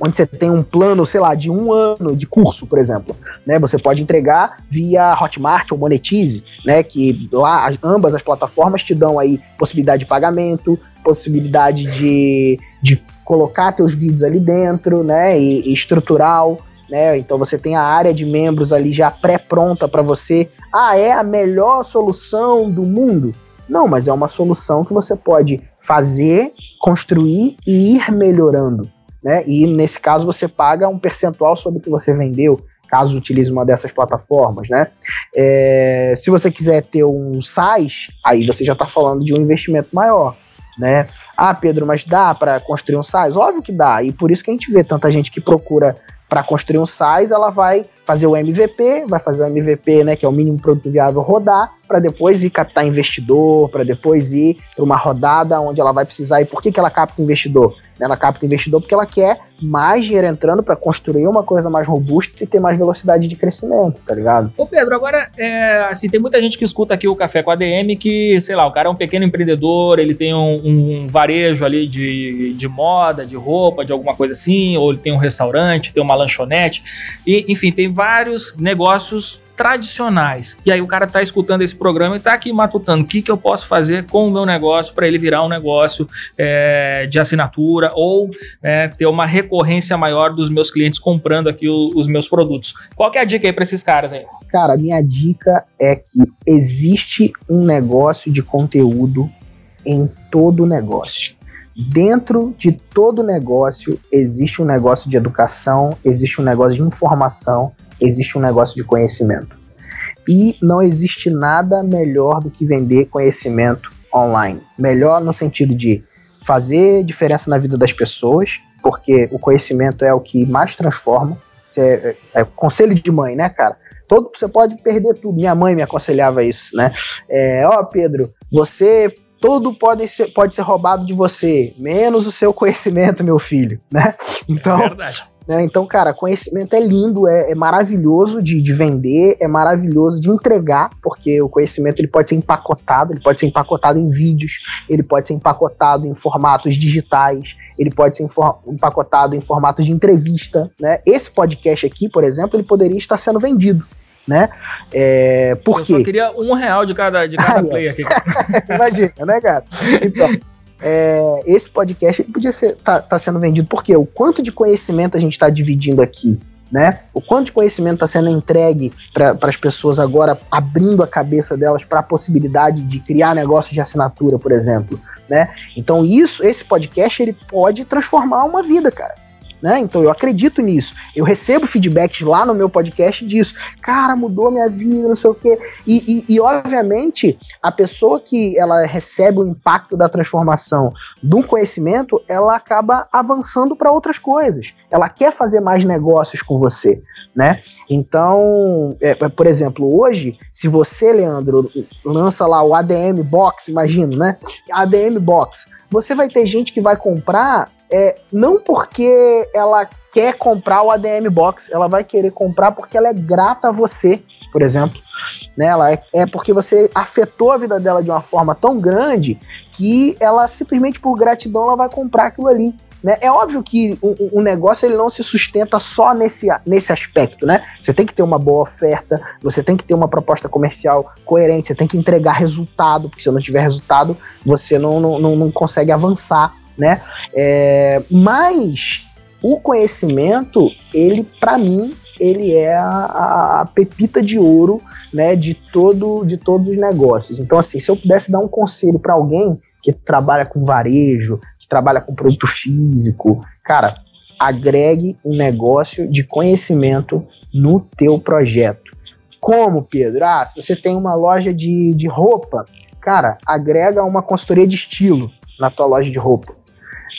onde você tem um plano, sei lá, de um ano de curso, por exemplo, né? Você pode entregar via Hotmart ou Monetize, né? Que lá ambas as plataformas te dão aí possibilidade de pagamento, possibilidade de, de colocar teus vídeos ali dentro, né? E, e estrutural, né? Então você tem a área de membros ali já pré-pronta para você. Ah, é a melhor solução do mundo? Não, mas é uma solução que você pode fazer, construir e ir melhorando né? E nesse caso você paga um percentual sobre o que você vendeu, caso utilize uma dessas plataformas, né? É, se você quiser ter um SaaS, aí você já está falando de um investimento maior, né? Ah, Pedro, mas dá para construir um SaaS? Óbvio que dá, e por isso que a gente vê tanta gente que procura para construir um SaaS, ela vai fazer o MVP, vai fazer o MVP, né, que é o mínimo produto viável, rodar, para depois ir captar investidor, para depois ir para uma rodada onde ela vai precisar. E por que, que ela capta investidor? Ela capta investidor porque ela quer mais dinheiro entrando para construir uma coisa mais robusta e ter mais velocidade de crescimento, tá ligado? Ô Pedro, agora, é, assim, tem muita gente que escuta aqui o Café com a DM que, sei lá, o cara é um pequeno empreendedor, ele tem um, um varejo ali de, de moda, de roupa, de alguma coisa assim, ou ele tem um restaurante, tem uma lanchonete, e, enfim, tem vários negócios tradicionais. E aí o cara tá escutando esse programa e tá aqui matutando o que, que eu posso fazer com o meu negócio para ele virar um negócio é, de assinatura ou é, ter uma recorrência maior dos meus clientes comprando aqui o, os meus produtos. Qual que é a dica aí para esses caras aí? Cara, minha dica é que existe um negócio de conteúdo em todo negócio. Dentro de todo negócio existe um negócio de educação, existe um negócio de informação, existe um negócio de conhecimento. E não existe nada melhor do que vender conhecimento online. Melhor no sentido de fazer diferença na vida das pessoas, porque o conhecimento é o que mais transforma. É, é, é conselho de mãe, né, cara? Todo, você pode perder tudo. Minha mãe me aconselhava isso, né? É, ó, Pedro, você tudo pode ser, pode ser roubado de você, menos o seu conhecimento, meu filho, né? Então, é verdade. Né? Então, cara, conhecimento é lindo, é, é maravilhoso de, de, vender, é maravilhoso de entregar, porque o conhecimento ele pode ser empacotado, ele pode ser empacotado em vídeos, ele pode ser empacotado em formatos digitais, ele pode ser empacotado em formatos de entrevista. Né? Esse podcast aqui, por exemplo, ele poderia estar sendo vendido né? É, por Eu quê? só queria um real de cada, de cada play aqui. Imagina, né, cara? Então, é, esse podcast podia ser tá, tá, sendo vendido porque o quanto de conhecimento a gente está dividindo aqui, né? O quanto de conhecimento está sendo entregue para as pessoas agora, abrindo a cabeça delas para a possibilidade de criar negócios de assinatura, por exemplo, né? Então isso, esse podcast ele pode transformar uma vida, cara. Né? Então eu acredito nisso. Eu recebo feedbacks lá no meu podcast disso. Cara, mudou minha vida, não sei o quê. E, e, e, obviamente, a pessoa que ela recebe o impacto da transformação do conhecimento, ela acaba avançando para outras coisas. Ela quer fazer mais negócios com você, né? Então, é, é por exemplo, hoje, se você, Leandro, lança lá o ADM Box, imagino, né? ADM Box. Você vai ter gente que vai comprar é, não porque ela quer comprar o ADM Box, ela vai querer comprar porque ela é grata a você, por exemplo. Né? Ela é, é porque você afetou a vida dela de uma forma tão grande que ela simplesmente por gratidão ela vai comprar aquilo ali. Né? É óbvio que o, negócio ele não se sustenta só nesse, nesse aspecto, né? Você tem que ter uma boa oferta, você tem que ter uma proposta comercial coerente, você tem que entregar resultado, porque se não tiver resultado, você não, não, não consegue avançar né? É, mas o conhecimento, ele, para mim, ele é a, a, pepita de ouro, né, de todo, de todos os negócios. Então, assim, se eu pudesse dar um conselho para alguém que trabalha com varejo, que trabalha com produto físico, cara, agregue um negócio de conhecimento no teu projeto. Como, Pedro? Ah, se você tem uma loja de, de roupa, cara, agrega uma consultoria de estilo na tua loja de roupa.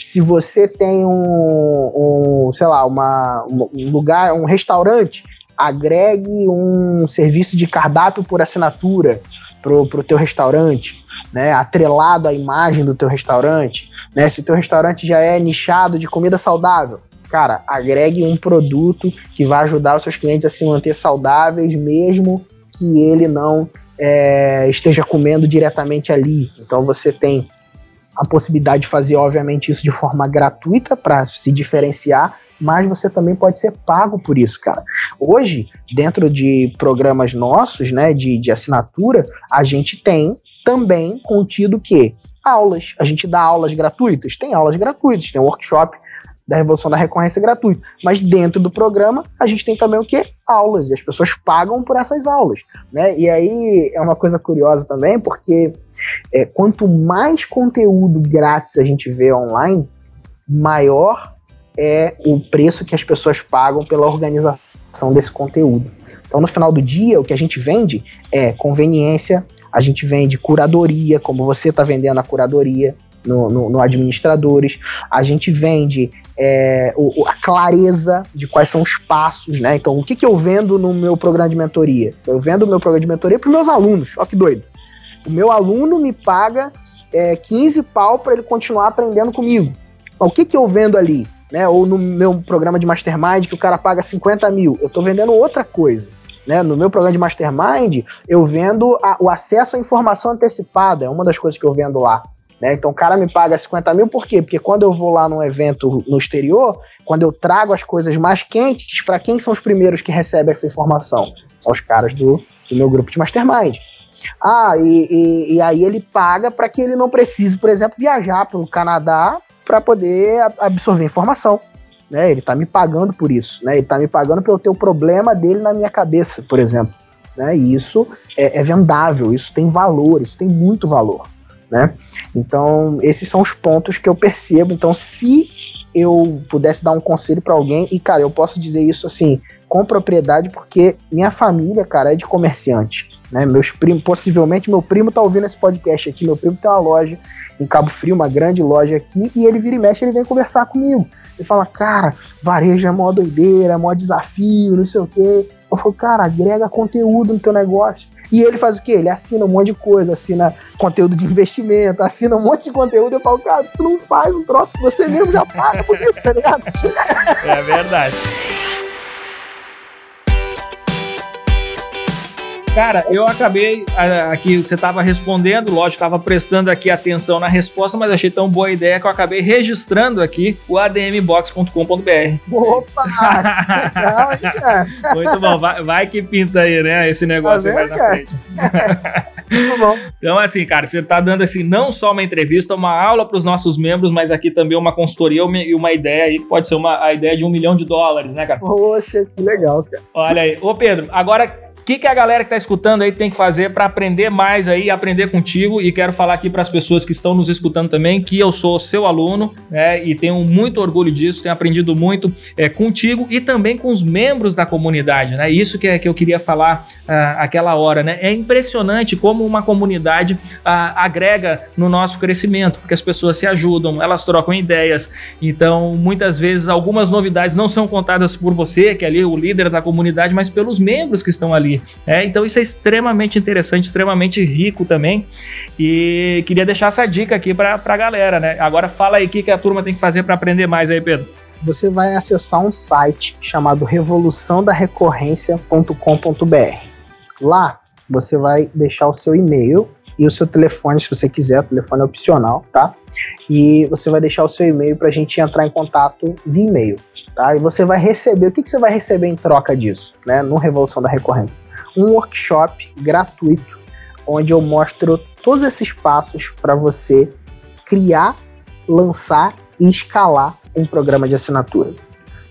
Se você tem um, um sei lá, uma, um lugar, um restaurante, agregue um serviço de cardápio por assinatura pro, pro teu restaurante, né, atrelado à imagem do teu restaurante, né, se o teu restaurante já é nichado de comida saudável, cara, agregue um produto que vai ajudar os seus clientes a se manter saudáveis, mesmo que ele não é, esteja comendo diretamente ali. Então você tem a possibilidade de fazer, obviamente, isso de forma gratuita para se diferenciar, mas você também pode ser pago por isso, cara. Hoje, dentro de programas nossos, né, de, de assinatura, a gente tem também contido que aulas. A gente dá aulas gratuitas? Tem aulas gratuitas, tem workshop da Revolução da Recorrência gratuito. Mas dentro do programa, a gente tem também o que? Aulas. E as pessoas pagam por essas aulas. Né? E aí é uma coisa curiosa também, porque é, quanto mais conteúdo grátis a gente vê online, maior é o preço que as pessoas pagam pela organização desse conteúdo. Então, no final do dia, o que a gente vende é conveniência, a gente vende curadoria, como você está vendendo a curadoria, no, no, no, administradores, a gente vende é, o, a clareza de quais são os passos, né? Então, o que, que eu vendo no meu programa de mentoria? Eu vendo o meu programa de mentoria para os meus alunos, ó que doido. O meu aluno me paga é, 15 pau para ele continuar aprendendo comigo. Então, o que, que eu vendo ali? Né? Ou no meu programa de mastermind que o cara paga 50 mil, eu estou vendendo outra coisa. Né? No meu programa de mastermind, eu vendo a, o acesso à informação antecipada, é uma das coisas que eu vendo lá. Né? Então o cara me paga 50 mil, por quê? Porque quando eu vou lá num evento no exterior, quando eu trago as coisas mais quentes, para quem são os primeiros que recebem essa informação? São os caras do, do meu grupo de mastermind. Ah, e, e, e aí ele paga para que ele não precise, por exemplo, viajar para o Canadá para poder absorver informação. Né? Ele está me pagando por isso. Né? Ele está me pagando pelo ter o problema dele na minha cabeça, por exemplo. Né? E isso é, é vendável, isso tem valor, isso tem muito valor né? Então, esses são os pontos que eu percebo. Então, se eu pudesse dar um conselho para alguém, e cara, eu posso dizer isso assim, com propriedade, porque minha família, cara, é de comerciante, né? Meus primos, possivelmente meu primo tá ouvindo esse podcast aqui, meu primo tem uma loja em Cabo Frio, uma grande loja aqui, e ele vira e mexe, ele vem conversar comigo. Ele fala, cara, varejo é mó doideira, é mó desafio, não sei o quê. Eu falo, cara, agrega conteúdo no teu negócio. E ele faz o quê? Ele assina um monte de coisa, assina conteúdo de investimento, assina um monte de conteúdo. Eu falo, cara, tu não faz um troço que você mesmo já paga por isso, tá ligado? É verdade. Cara, eu acabei aqui, você estava respondendo, lógico, estava prestando aqui atenção na resposta, mas achei tão boa a ideia que eu acabei registrando aqui o admbox.com.br. Opa! Muito bom, vai, vai, que pinta aí, né? Esse negócio tá aí mais na frente. Muito bom. Então, assim, cara, você está dando assim, não só uma entrevista, uma aula para os nossos membros, mas aqui também uma consultoria e uma ideia aí, que pode ser uma, a ideia de um milhão de dólares, né, cara? Poxa, que legal, cara. Olha aí. Ô, Pedro, agora que, que a galera que está escutando aí tem que fazer para aprender mais aí, aprender contigo? E quero falar aqui para as pessoas que estão nos escutando também que eu sou seu aluno né, e tenho muito orgulho disso, tenho aprendido muito é, contigo e também com os membros da comunidade, né? Isso que, é, que eu queria falar uh, aquela hora, né? É impressionante como uma comunidade uh, agrega no nosso crescimento, porque as pessoas se ajudam, elas trocam ideias. Então, muitas vezes, algumas novidades não são contadas por você, que é ali o líder da comunidade, mas pelos membros que estão ali. É, então isso é extremamente interessante, extremamente rico também. E queria deixar essa dica aqui para a galera, né? Agora fala aí o que, que a turma tem que fazer para aprender mais aí, Pedro. Você vai acessar um site chamado revoluçãodarecorrência.com.br. Lá você vai deixar o seu e-mail e o seu telefone, se você quiser, o telefone é opcional, tá? E você vai deixar o seu e-mail para a gente entrar em contato via e-mail. Tá? E você vai receber, o que, que você vai receber em troca disso, né? No Revolução da Recorrência? Um workshop gratuito, onde eu mostro todos esses passos para você criar lançar e escalar um programa de assinatura.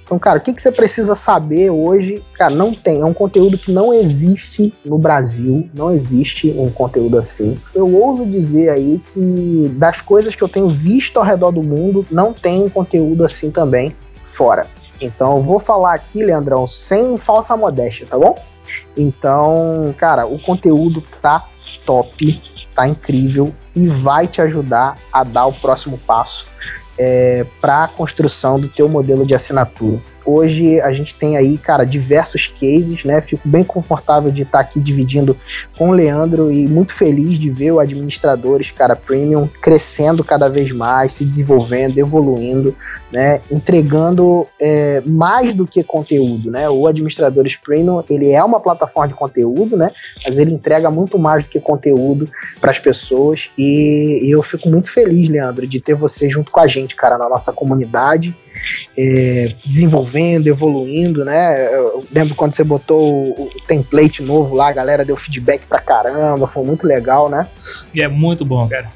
Então, cara, o que, que você precisa saber hoje? Cara, não tem. É um conteúdo que não existe no Brasil. Não existe um conteúdo assim. Eu ouso dizer aí que das coisas que eu tenho visto ao redor do mundo, não tem um conteúdo assim também fora. Então, eu vou falar aqui, Leandrão, sem falsa modéstia, tá bom? Então, cara, o conteúdo tá top, tá incrível e vai te ajudar a dar o próximo passo é, para a construção do teu modelo de assinatura. Hoje a gente tem aí, cara, diversos cases, né? Fico bem confortável de estar aqui dividindo com o Leandro e muito feliz de ver o administradores, cara, premium crescendo cada vez mais, se desenvolvendo, evoluindo, né? Entregando é, mais do que conteúdo, né? O administradores premium ele é uma plataforma de conteúdo, né? Mas ele entrega muito mais do que conteúdo para as pessoas e, e eu fico muito feliz, Leandro, de ter você junto com a gente, cara, na nossa comunidade é, desenvolvendo, evoluindo, né? Eu lembro quando você botou o, o, template novo lá, a galera deu feedback pra caramba, foi muito legal, né? E é muito bom, cara.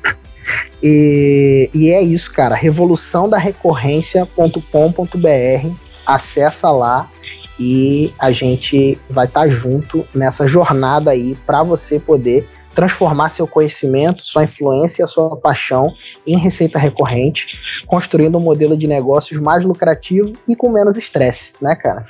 E, e é isso, cara. Revolução da recorrência.com.br. Acessa lá e a gente vai estar tá junto nessa jornada aí para você poder transformar seu conhecimento, sua influência, sua paixão em receita recorrente, construindo um modelo de negócios mais lucrativo e com menos estresse, né, cara?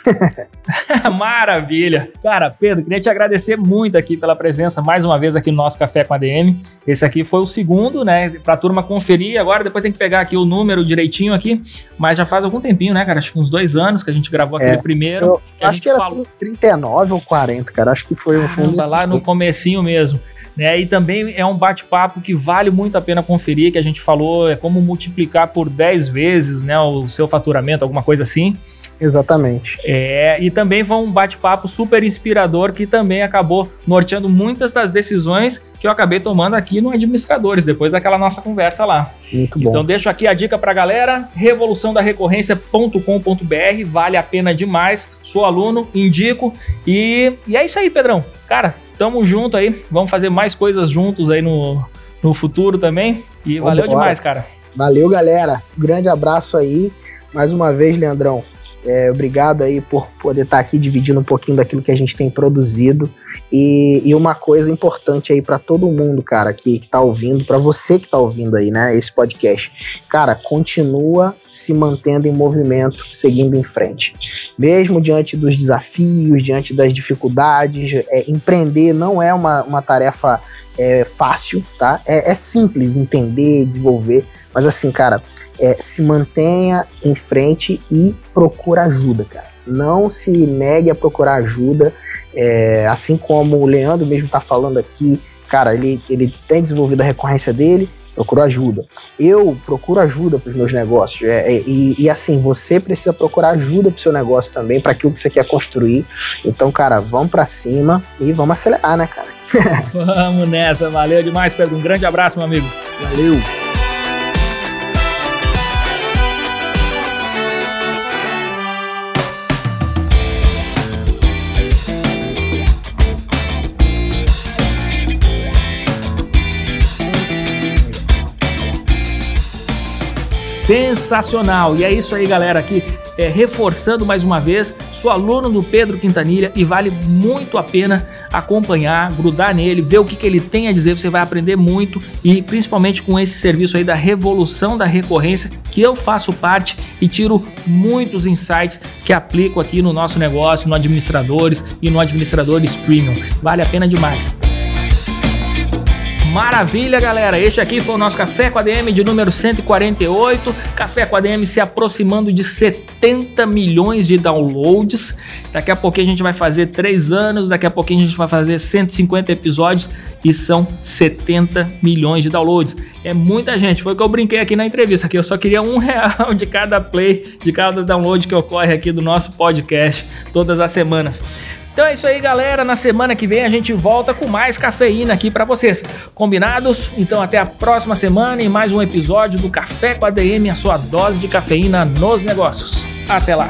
Maravilha! Cara, Pedro, queria te agradecer muito aqui pela presença mais uma vez aqui no nosso Café com a DM. Esse aqui foi o segundo, né, pra turma conferir. Agora depois tem que pegar aqui o número direitinho aqui, mas já faz algum tempinho, né, cara? Acho que uns dois anos que a gente gravou aquele é, primeiro. Eu, que acho que era falou... 39 ou 40, cara. Acho que foi um fundo. lá no comecinho mesmo. Né? E também é um bate-papo que vale muito a pena conferir, que a gente falou, é como multiplicar por 10 vezes né, o seu faturamento, alguma coisa assim. Exatamente. É, e também foi um bate-papo super inspirador que também acabou norteando muitas das decisões que eu acabei tomando aqui no Administradores, depois daquela nossa conversa lá. Muito bom. Então deixo aqui a dica pra galera, revoluçãodarecorrência.com.br, vale a pena demais, sou aluno, indico, e, e é isso aí, Pedrão. Cara, tamo junto aí, vamos fazer mais coisas juntos aí no, no futuro também, e vamos valeu embora. demais, cara. Valeu, galera. Grande abraço aí. Mais uma vez, Leandrão, é, obrigado aí por poder estar tá aqui dividindo um pouquinho daquilo que a gente tem produzido. E, e uma coisa importante aí para todo mundo, cara, que, que tá ouvindo, para você que tá ouvindo aí, né, esse podcast. Cara, continua se mantendo em movimento, seguindo em frente. Mesmo diante dos desafios, diante das dificuldades, é, empreender não é uma, uma tarefa é, fácil, tá? É, é simples entender, desenvolver, mas assim, cara, é, se mantenha em frente e procura ajuda, cara. Não se negue a procurar ajuda. É, assim como o Leandro mesmo está falando aqui, cara, ele, ele tem desenvolvido a recorrência dele, procura ajuda. Eu procuro ajuda para os meus negócios. É, é, e, e, assim, você precisa procurar ajuda para o seu negócio também, para aquilo que você quer construir. Então, cara, vamos para cima e vamos acelerar, né, cara? vamos nessa, valeu demais, Pedro. Um grande abraço, meu amigo. Valeu. Sensacional! E é isso aí, galera, aqui é, reforçando mais uma vez, sou aluno do Pedro Quintanilha e vale muito a pena acompanhar, grudar nele, ver o que, que ele tem a dizer, você vai aprender muito e principalmente com esse serviço aí da revolução da recorrência que eu faço parte e tiro muitos insights que aplico aqui no nosso negócio, no Administradores e no Administradores Premium. Vale a pena demais. Maravilha, galera. Este aqui foi o nosso Café com a DM de número 148. Café com a DM se aproximando de 70 milhões de downloads. Daqui a pouquinho a gente vai fazer 3 anos, daqui a pouquinho a gente vai fazer 150 episódios e são 70 milhões de downloads. É muita gente. Foi o que eu brinquei aqui na entrevista, que eu só queria um real de cada play, de cada download que ocorre aqui do nosso podcast todas as semanas. Então é isso aí, galera. Na semana que vem a gente volta com mais cafeína aqui para vocês. Combinados? Então até a próxima semana e mais um episódio do Café com a DM, a sua dose de cafeína nos negócios. Até lá.